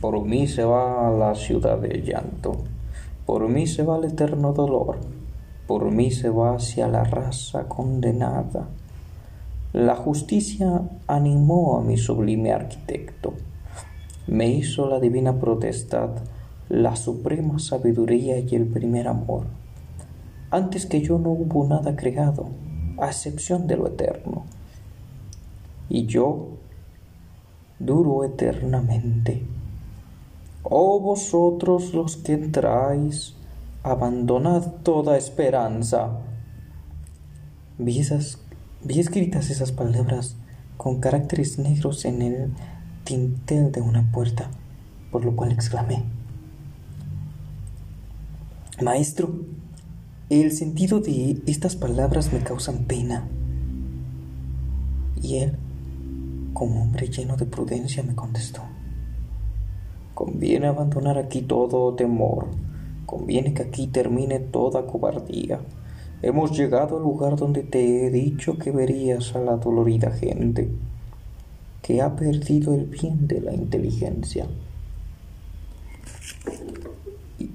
Por mí se va a la ciudad del llanto, por mí se va el eterno dolor, por mí se va hacia la raza condenada. La justicia animó a mi sublime arquitecto, me hizo la divina protestad, la suprema sabiduría y el primer amor. Antes que yo no hubo nada creado, a excepción de lo eterno. Y yo duro eternamente. Oh vosotros los que entráis, abandonad toda esperanza. Vi, escritas esas palabras con caracteres negros en el tintel de una puerta, por lo cual exclamé, Maestro, el sentido de estas palabras me causan pena. Y él, como hombre lleno de prudencia, me contestó, Conviene abandonar aquí todo temor, conviene que aquí termine toda cobardía. Hemos llegado al lugar donde te he dicho que verías a la dolorida gente, que ha perdido el bien de la inteligencia. Y,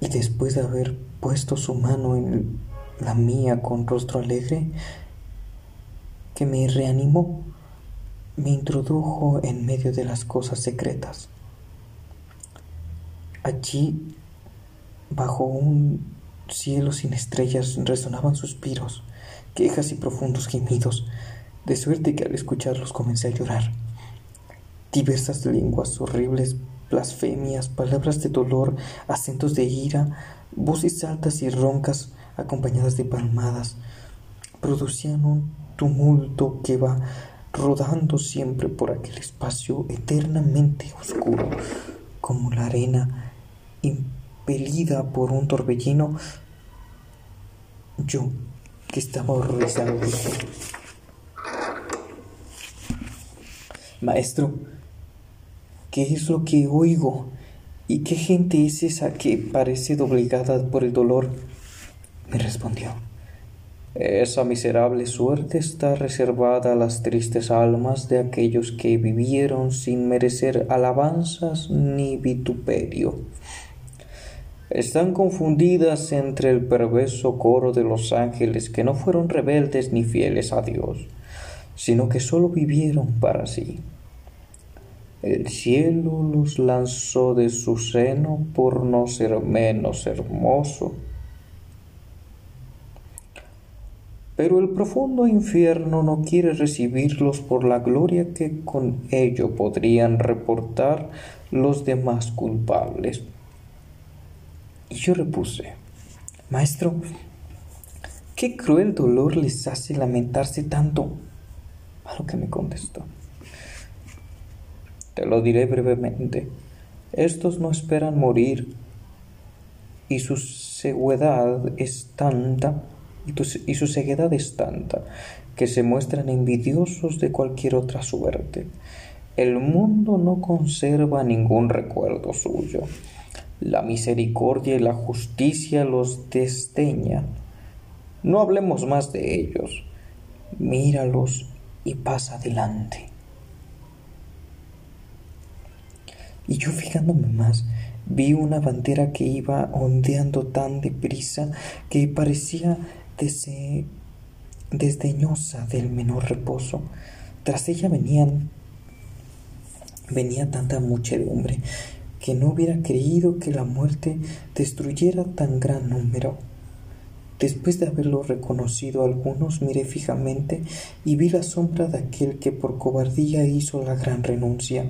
y después de haber puesto su mano en la mía con rostro alegre, que me reanimó, me introdujo en medio de las cosas secretas. Allí, bajo un cielo sin estrellas, resonaban suspiros, quejas y profundos gemidos, de suerte que al escucharlos comencé a llorar. Diversas lenguas, horribles blasfemias, palabras de dolor, acentos de ira, voces altas y roncas acompañadas de palmadas, producían un tumulto que va rodando siempre por aquel espacio eternamente oscuro, como la arena impelida por un torbellino, yo, que estaba horrorizado, Maestro, ¿qué es lo que oigo? ¿Y qué gente es esa que parece doblegada por el dolor? Me respondió. Esa miserable suerte está reservada a las tristes almas de aquellos que vivieron sin merecer alabanzas ni vituperio están confundidas entre el perverso coro de los ángeles que no fueron rebeldes ni fieles a Dios, sino que sólo vivieron para sí. El cielo los lanzó de su seno por no ser menos hermoso. Pero el profundo infierno no quiere recibirlos por la gloria que con ello podrían reportar los demás culpables. Y yo repuse, Maestro, qué cruel dolor les hace lamentarse tanto. A lo que me contestó. Te lo diré brevemente. Estos no esperan morir y su ceguedad es tanta y, su ceguedad es tanta que se muestran envidiosos de cualquier otra suerte. El mundo no conserva ningún recuerdo suyo la misericordia y la justicia los desdeñan. No hablemos más de ellos. Míralos y pasa adelante. Y yo fijándome más, vi una bandera que iba ondeando tan deprisa que parecía desdeñosa del menor reposo. Tras ella venían venía tanta muchedumbre que no hubiera creído que la muerte destruyera tan gran número. Después de haberlo reconocido algunos, miré fijamente y vi la sombra de aquel que por cobardía hizo la gran renuncia.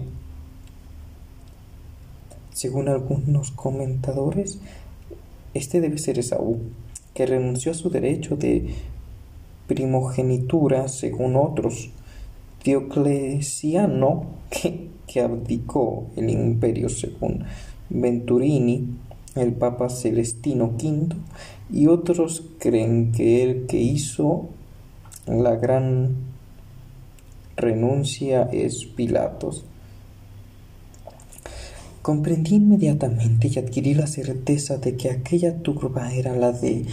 Según algunos comentadores, este debe ser Esaú, que renunció a su derecho de primogenitura, según otros. Diocleciano, que que abdicó el imperio según Venturini, el Papa Celestino V, y otros creen que el que hizo la gran renuncia es Pilatos. Comprendí inmediatamente y adquirí la certeza de que aquella turba era la de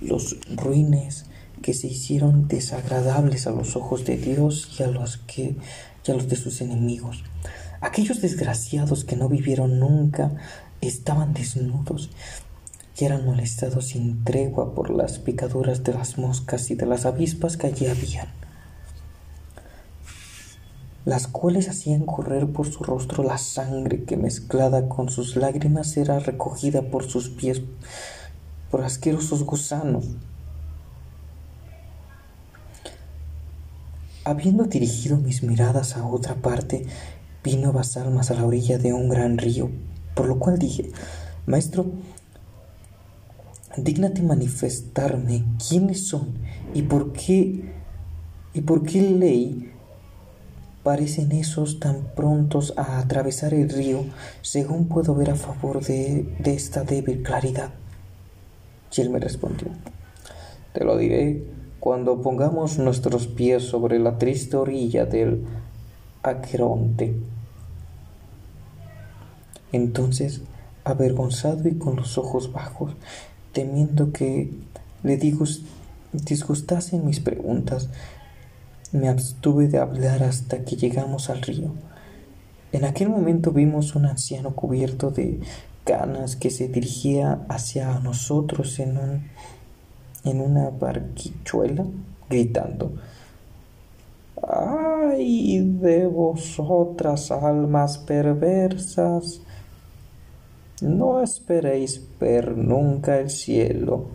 los ruines que se hicieron desagradables a los ojos de Dios y a los que los de sus enemigos. Aquellos desgraciados que no vivieron nunca estaban desnudos y eran molestados sin tregua por las picaduras de las moscas y de las avispas que allí habían, las cuales hacían correr por su rostro la sangre que mezclada con sus lágrimas era recogida por sus pies por asquerosos gusanos. Habiendo dirigido mis miradas a otra parte, vino nuevas almas a la orilla de un gran río, por lo cual dije, Maestro, dígnate manifestarme quiénes son y por qué y por qué ley parecen esos tan prontos a atravesar el río, según puedo ver a favor de, de esta débil claridad. Y él me respondió, te lo diré cuando pongamos nuestros pies sobre la triste orilla del Aqueronte. Entonces, avergonzado y con los ojos bajos, temiendo que le disgustasen mis preguntas, me abstuve de hablar hasta que llegamos al río. En aquel momento vimos un anciano cubierto de canas que se dirigía hacia nosotros en un en una barquichuela, gritando, ¡ay de vosotras almas perversas! No esperéis ver nunca el cielo.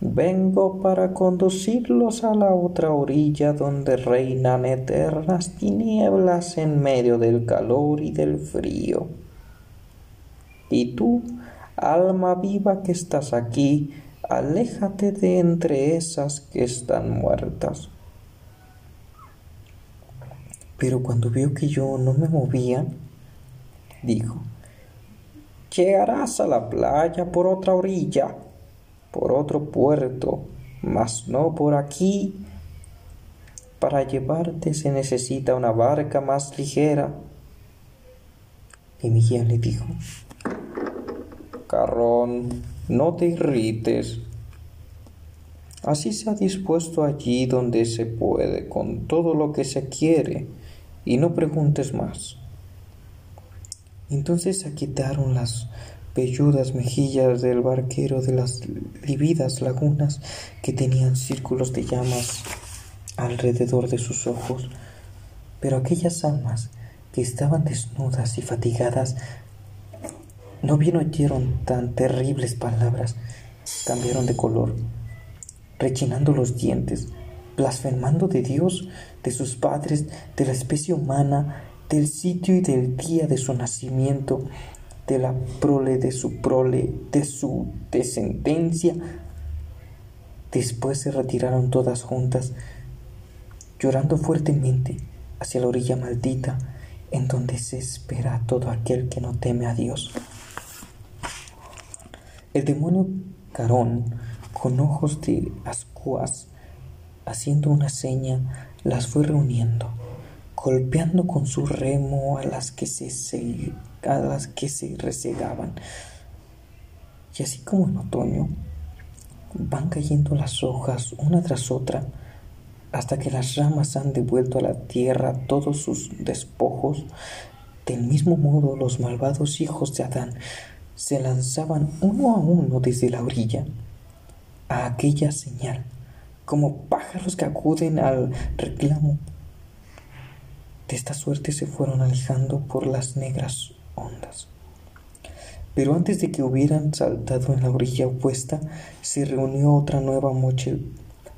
Vengo para conducirlos a la otra orilla donde reinan eternas tinieblas en medio del calor y del frío. Y tú, alma viva que estás aquí, aléjate de entre esas que están muertas. Pero cuando vio que yo no me movía, dijo, llegarás a la playa por otra orilla, por otro puerto, mas no por aquí. Para llevarte se necesita una barca más ligera. Y mi guía le dijo, Carrón, no te irrites. Así se ha dispuesto allí donde se puede, con todo lo que se quiere, y no preguntes más. Entonces se quitaron las velludas mejillas del barquero de las lívidas lagunas que tenían círculos de llamas alrededor de sus ojos, pero aquellas almas que estaban desnudas y fatigadas no bien oyeron tan terribles palabras, cambiaron de color, rechinando los dientes, blasfemando de Dios, de sus padres, de la especie humana, del sitio y del día de su nacimiento, de la prole de su prole, de su descendencia. Después se retiraron todas juntas, llorando fuertemente hacia la orilla maldita, en donde se espera todo aquel que no teme a Dios. El demonio Carón, con ojos de ascuas, haciendo una seña, las fue reuniendo, golpeando con su remo a las que se, a las que se resegaban. Y así como en otoño, van cayendo las hojas una tras otra, hasta que las ramas han devuelto a la tierra todos sus despojos, del mismo modo los malvados hijos de Adán se lanzaban uno a uno desde la orilla a aquella señal, como pájaros que acuden al reclamo. De esta suerte se fueron alejando por las negras ondas. Pero antes de que hubieran saltado en la orilla opuesta, se reunió otra nueva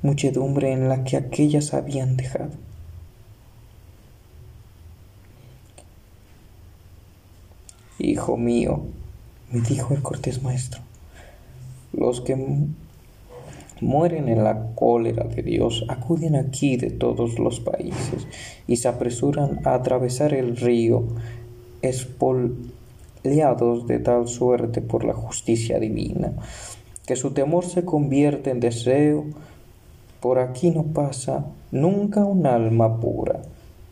muchedumbre en la que aquellas habían dejado. Hijo mío, me dijo el cortés maestro, los que mueren en la cólera de Dios acuden aquí de todos los países y se apresuran a atravesar el río, espoleados de tal suerte por la justicia divina, que su temor se convierte en deseo. Por aquí no pasa nunca un alma pura,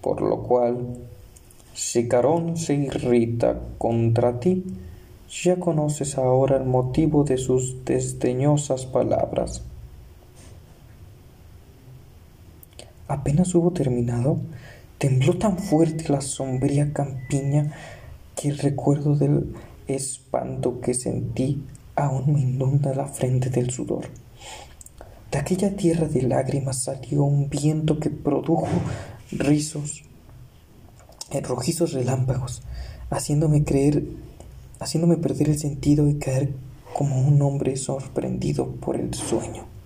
por lo cual, si Carón se irrita contra ti, ya conoces ahora el motivo de sus desdeñosas palabras. Apenas hubo terminado, Tembló tan fuerte la sombría campiña que el recuerdo del espanto que sentí aún me inunda la frente del sudor. De aquella tierra de lágrimas salió un viento que produjo rizos, rojizos relámpagos, haciéndome creer, haciéndome perder el sentido y caer como un hombre sorprendido por el sueño.